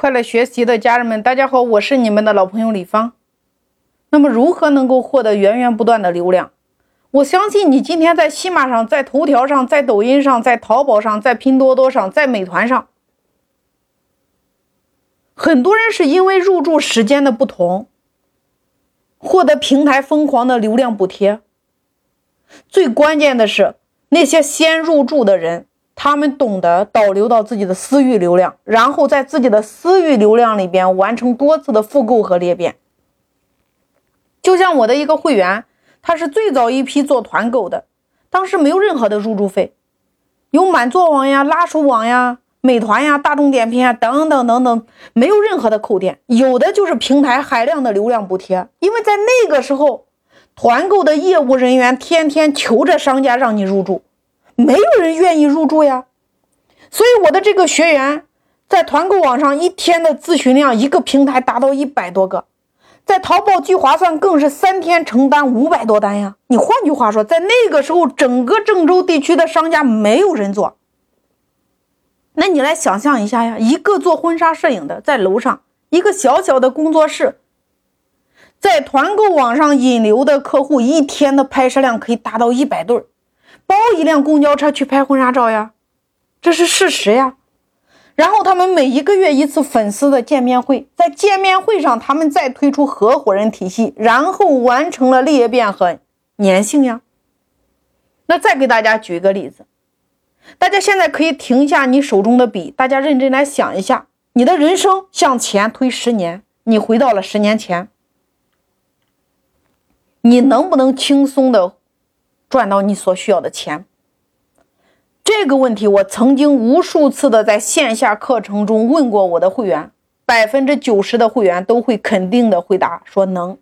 快乐学习的家人们，大家好，我是你们的老朋友李芳。那么，如何能够获得源源不断的流量？我相信你今天在喜马上、在头条上、在抖音上、在淘宝上、在拼多多上、在美团上，很多人是因为入驻时间的不同，获得平台疯狂的流量补贴。最关键的是，那些先入驻的人。他们懂得导流到自己的私域流量，然后在自己的私域流量里边完成多次的复购和裂变。就像我的一个会员，他是最早一批做团购的，当时没有任何的入驻费，有满座网呀、拉手网呀、美团呀、大众点评啊等等等等，没有任何的扣点，有的就是平台海量的流量补贴。因为在那个时候，团购的业务人员天天求着商家让你入驻。没有人愿意入驻呀，所以我的这个学员在团购网上一天的咨询量，一个平台达到一百多个，在淘宝聚划算更是三天成单五百多单呀。你换句话说，在那个时候，整个郑州地区的商家没有人做。那你来想象一下呀，一个做婚纱摄影的在楼上一个小小的工作室，在团购网上引流的客户一天的拍摄量可以达到一百对儿。包一辆公交车去拍婚纱照呀，这是事实呀。然后他们每一个月一次粉丝的见面会，在见面会上他们再推出合伙人体系，然后完成了裂变和粘性呀。那再给大家举一个例子，大家现在可以停下你手中的笔，大家认真来想一下，你的人生向前推十年，你回到了十年前，你能不能轻松的？赚到你所需要的钱，这个问题我曾经无数次的在线下课程中问过我的会员，百分之九十的会员都会肯定的回答说能。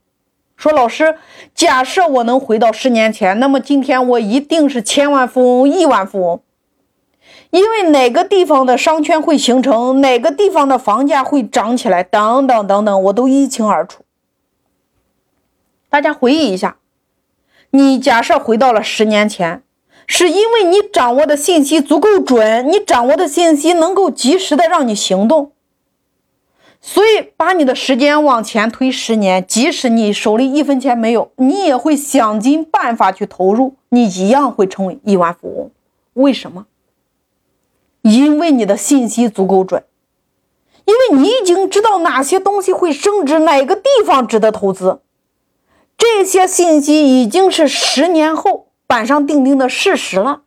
说老师，假设我能回到十年前，那么今天我一定是千万富翁、亿万富翁，因为哪个地方的商圈会形成，哪个地方的房价会涨起来，等等等等，我都一清二楚。大家回忆一下。你假设回到了十年前，是因为你掌握的信息足够准，你掌握的信息能够及时的让你行动，所以把你的时间往前推十年，即使你手里一分钱没有，你也会想尽办法去投入，你一样会成为亿万富翁。为什么？因为你的信息足够准，因为你已经知道哪些东西会升值，哪个地方值得投资。这些信息已经是十年后板上钉钉的事实了，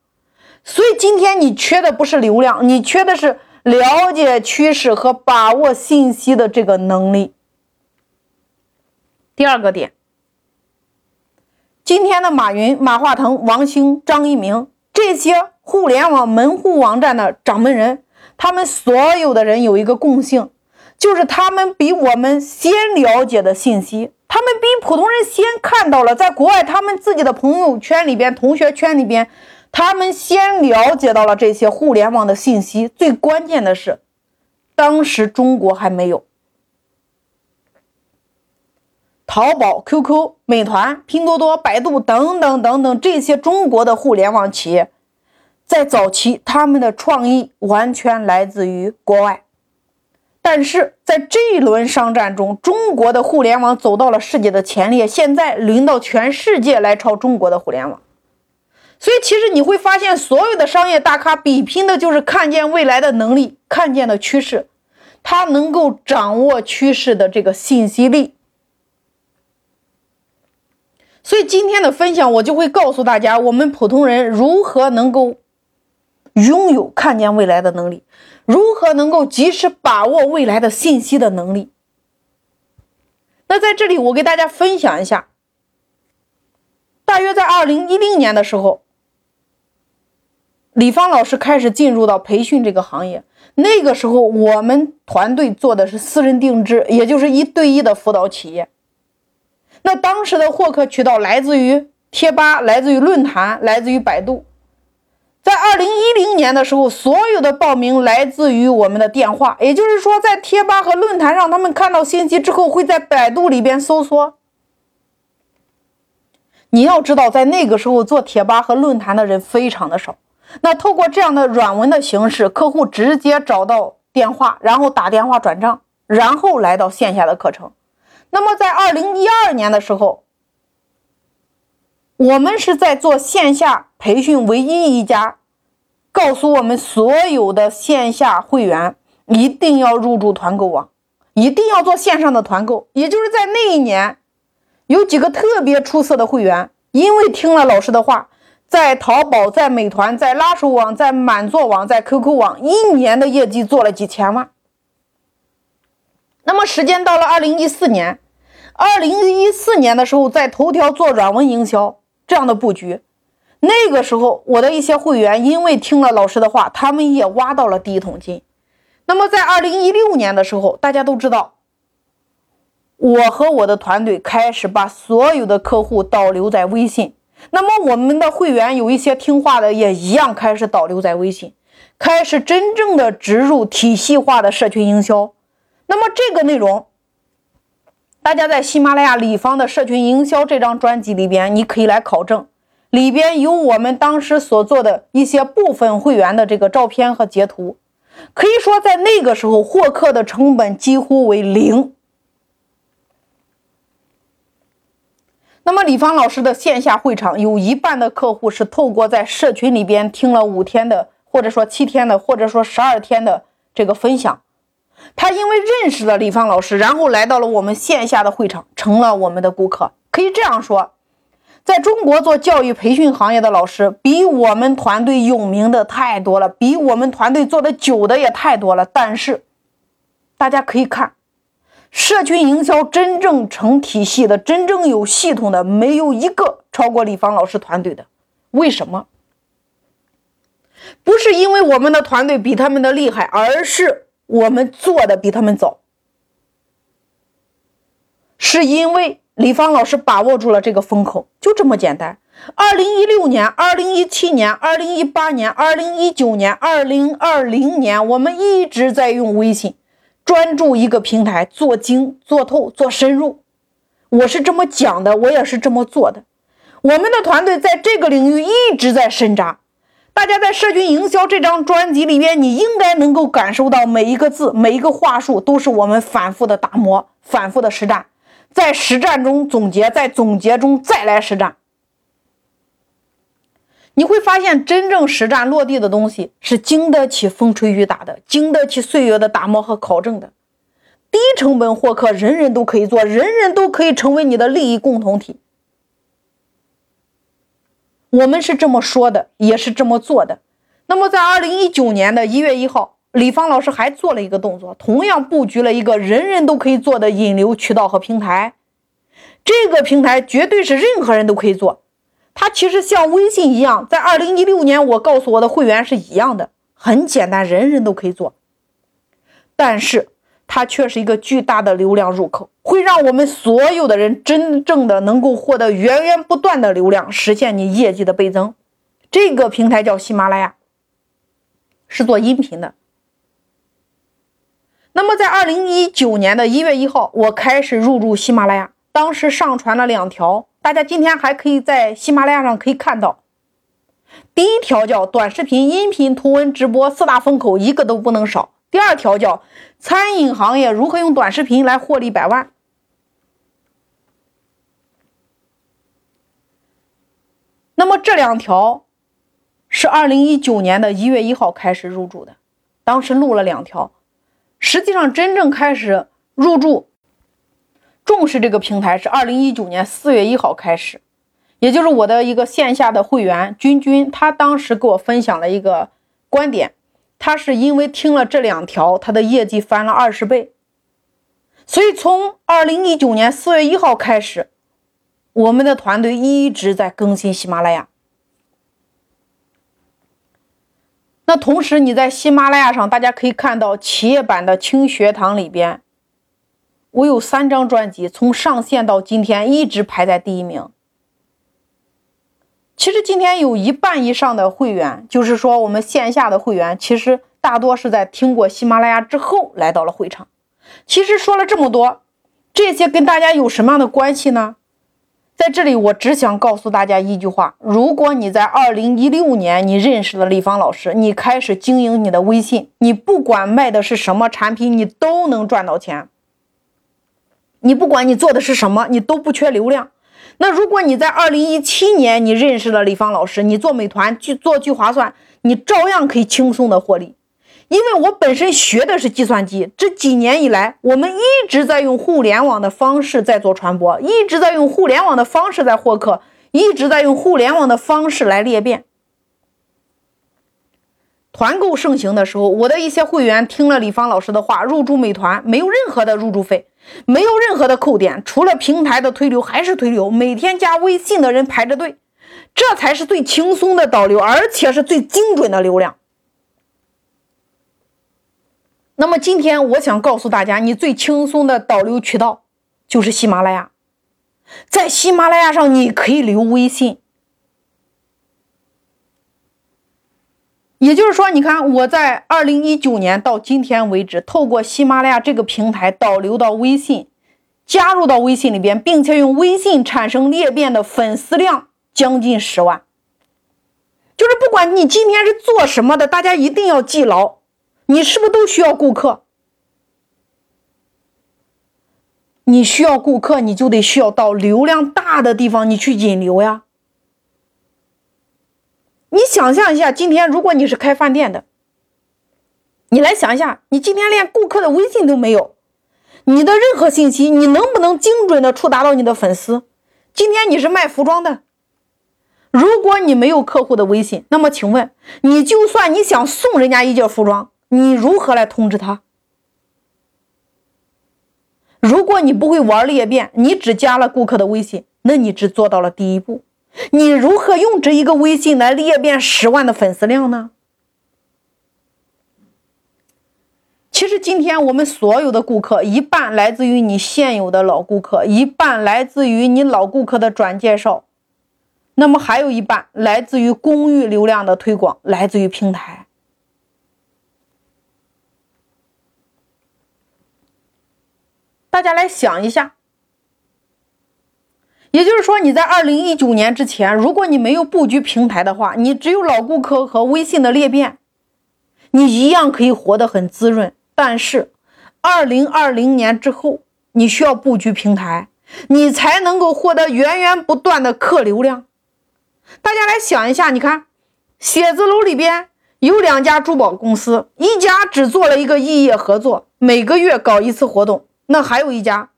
所以今天你缺的不是流量，你缺的是了解趋势和把握信息的这个能力。第二个点，今天的马云、马化腾、王兴、张一鸣这些互联网门户网站的掌门人，他们所有的人有一个共性，就是他们比我们先了解的信息。他们比普通人先看到了，在国外，他们自己的朋友圈里边、同学圈里边，他们先了解到了这些互联网的信息。最关键的是，当时中国还没有淘宝、QQ、美团、拼多多、百度等等等等这些中国的互联网企业，在早期，他们的创意完全来自于国外。但是在这一轮商战中，中国的互联网走到了世界的前列，现在轮到全世界来抄中国的互联网。所以，其实你会发现，所有的商业大咖比拼的就是看见未来的能力，看见的趋势，他能够掌握趋势的这个信息力。所以，今天的分享我就会告诉大家，我们普通人如何能够拥有看见未来的能力。如何能够及时把握未来的信息的能力？那在这里，我给大家分享一下。大约在二零一零年的时候，李芳老师开始进入到培训这个行业。那个时候，我们团队做的是私人定制，也就是一对一的辅导企业。那当时的获客渠道来自于贴吧，来自于论坛，来自于百度。在二零一零年的时候，所有的报名来自于我们的电话，也就是说，在贴吧和论坛上，他们看到信息之后，会在百度里边搜索。你要知道，在那个时候做贴吧和论坛的人非常的少，那透过这样的软文的形式，客户直接找到。电话，然后打电话转账，然后来到线下的课程。那么在二零一二年的时候，我们是在做线下培训唯一一家，告诉我们所有的线下会员一定要入驻团购网，一定要做线上的团购。也就是在那一年，有几个特别出色的会员，因为听了老师的话。在淘宝、在美团、在拉手网、在满座网、在 QQ 网，一年的业绩做了几千万。那么时间到了二零一四年，二零一四年的时候，在头条做软文营销这样的布局，那个时候我的一些会员因为听了老师的话，他们也挖到了第一桶金。那么在二零一六年的时候，大家都知道，我和我的团队开始把所有的客户导流在微信。那么我们的会员有一些听话的，也一样开始导流在微信，开始真正的植入体系化的社群营销。那么这个内容，大家在喜马拉雅李芳的社群营销这张专辑里边，你可以来考证，里边有我们当时所做的一些部分会员的这个照片和截图，可以说在那个时候获客的成本几乎为零。那么李芳老师的线下会场有一半的客户是透过在社群里边听了五天的，或者说七天的，或者说十二天的这个分享，他因为认识了李芳老师，然后来到了我们线下的会场，成了我们的顾客。可以这样说，在中国做教育培训行业的老师比我们团队有名的太多了，比我们团队做的久的也太多了。但是大家可以看。社群营销真正成体系的、真正有系统的，没有一个超过李芳老师团队的。为什么？不是因为我们的团队比他们的厉害，而是我们做的比他们早。是因为李芳老师把握住了这个风口，就这么简单。二零一六年、二零一七年、二零一八年、二零一九年、二零二零年，我们一直在用微信。专注一个平台，做精、做透、做深入，我是这么讲的，我也是这么做的。我们的团队在这个领域一直在深扎。大家在社群营销这张专辑里边，你应该能够感受到每一个字、每一个话术都是我们反复的打磨、反复的实战，在实战中总结，在总结中再来实战。你会发现，真正实战落地的东西是经得起风吹雨打的，经得起岁月的打磨和考证的。低成本获客，人人都可以做，人人都可以成为你的利益共同体。我们是这么说的，也是这么做的。那么，在二零一九年的一月一号，李芳老师还做了一个动作，同样布局了一个人人都可以做的引流渠道和平台。这个平台绝对是任何人都可以做。它其实像微信一样，在二零一六年，我告诉我的会员是一样的，很简单，人人都可以做。但是它却是一个巨大的流量入口，会让我们所有的人真正的能够获得源源不断的流量，实现你业绩的倍增。这个平台叫喜马拉雅，是做音频的。那么在二零一九年的一月一号，我开始入驻喜马拉雅，当时上传了两条。大家今天还可以在喜马拉雅上可以看到，第一条叫短视频、音频、图文、直播四大风口，一个都不能少。第二条叫餐饮行业如何用短视频来获利百万。那么这两条是二零一九年的一月一号开始入驻的，当时录了两条，实际上真正开始入驻。重视这个平台是二零一九年四月一号开始，也就是我的一个线下的会员君君，他当时给我分享了一个观点，他是因为听了这两条，他的业绩翻了二十倍。所以从二零一九年四月一号开始，我们的团队一直在更新喜马拉雅。那同时你在喜马拉雅上，大家可以看到企业版的轻学堂里边。我有三张专辑，从上线到今天一直排在第一名。其实今天有一半以上的会员，就是说我们线下的会员，其实大多是在听过喜马拉雅之后来到了会场。其实说了这么多，这些跟大家有什么样的关系呢？在这里，我只想告诉大家一句话：如果你在二零一六年你认识了李芳老师，你开始经营你的微信，你不管卖的是什么产品，你都能赚到钱。你不管你做的是什么，你都不缺流量。那如果你在二零一七年你认识了李芳老师，你做美团去做聚划算，你照样可以轻松的获利。因为我本身学的是计算机，这几年以来，我们一直在用互联网的方式在做传播，一直在用互联网的方式在获客，一直在用互联网的方式来裂变。团购盛行的时候，我的一些会员听了李芳老师的话，入驻美团，没有任何的入驻费，没有任何的扣点，除了平台的推流还是推流，每天加微信的人排着队，这才是最轻松的导流，而且是最精准的流量。那么今天我想告诉大家，你最轻松的导流渠道就是喜马拉雅。在喜马拉雅上，你可以留微信。也就是说，你看我在二零一九年到今天为止，透过喜马拉雅这个平台导流到微信，加入到微信里边，并且用微信产生裂变的粉丝量将近十万。就是不管你今天是做什么的，大家一定要记牢。你是不是都需要顾客？你需要顾客，你就得需要到流量大的地方，你去引流呀。你想象一下，今天如果你是开饭店的，你来想一下，你今天连顾客的微信都没有，你的任何信息，你能不能精准的触达到你的粉丝？今天你是卖服装的。如果你没有客户的微信，那么请问，你就算你想送人家一件服装。你如何来通知他？如果你不会玩裂变，你只加了顾客的微信，那你只做到了第一步。你如何用这一个微信来裂变十万的粉丝量呢？其实今天我们所有的顾客，一半来自于你现有的老顾客，一半来自于你老顾客的转介绍，那么还有一半来自于公域流量的推广，来自于平台。大家来想一下，也就是说，你在二零一九年之前，如果你没有布局平台的话，你只有老顾客和微信的裂变，你一样可以活得很滋润。但是，二零二零年之后，你需要布局平台，你才能够获得源源不断的客流量。大家来想一下，你看，写字楼里边有两家珠宝公司，一家只做了一个异业合作，每个月搞一次活动。那还有一家，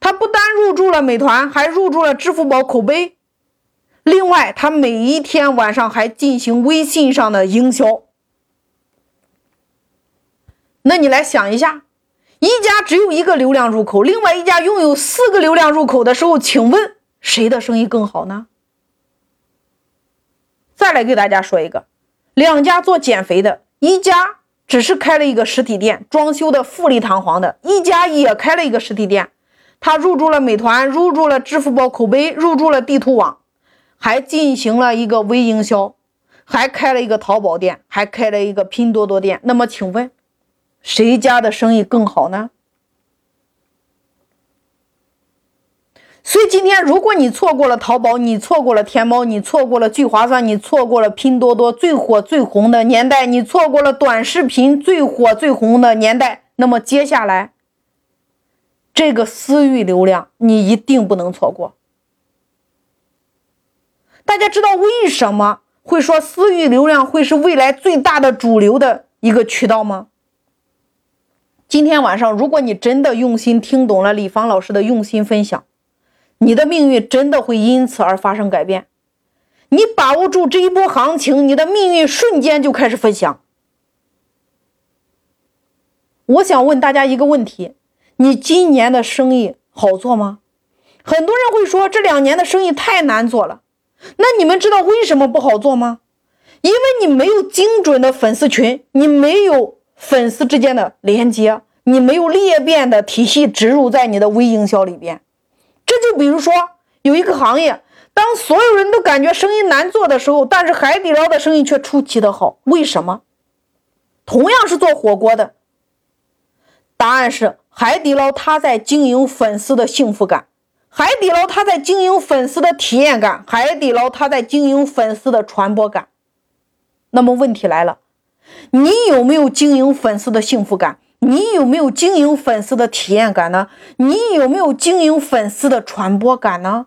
他不单入驻了美团，还入驻了支付宝口碑。另外，他每一天晚上还进行微信上的营销。那你来想一下，一家只有一个流量入口，另外一家拥有四个流量入口的时候，请问谁的生意更好呢？再来给大家说一个，两家做减肥的，一家。只是开了一个实体店，装修的富丽堂皇的。一家也开了一个实体店，他入驻了美团，入驻了支付宝口碑，入驻了地图网，还进行了一个微营销，还开了一个淘宝店，还开了一个拼多多店。那么，请问谁家的生意更好呢？所以今天，如果你错过了淘宝，你错过了天猫，你错过了聚划算，你错过了拼多多最火最红的年代，你错过了短视频最火最红的年代，那么接下来这个私域流量你一定不能错过。大家知道为什么会说私域流量会是未来最大的主流的一个渠道吗？今天晚上，如果你真的用心听懂了李芳老师的用心分享。你的命运真的会因此而发生改变，你把握住这一波行情，你的命运瞬间就开始分享。我想问大家一个问题：你今年的生意好做吗？很多人会说这两年的生意太难做了。那你们知道为什么不好做吗？因为你没有精准的粉丝群，你没有粉丝之间的连接，你没有裂变的体系植入在你的微营销里边。这就比如说，有一个行业，当所有人都感觉生意难做的时候，但是海底捞的生意却出奇的好，为什么？同样是做火锅的，答案是海底捞它在经营粉丝的幸福感，海底捞它在经营粉丝的体验感，海底捞它在经营粉丝的传播感。那么问题来了，你有没有经营粉丝的幸福感？你有没有经营粉丝的体验感呢？你有没有经营粉丝的传播感呢？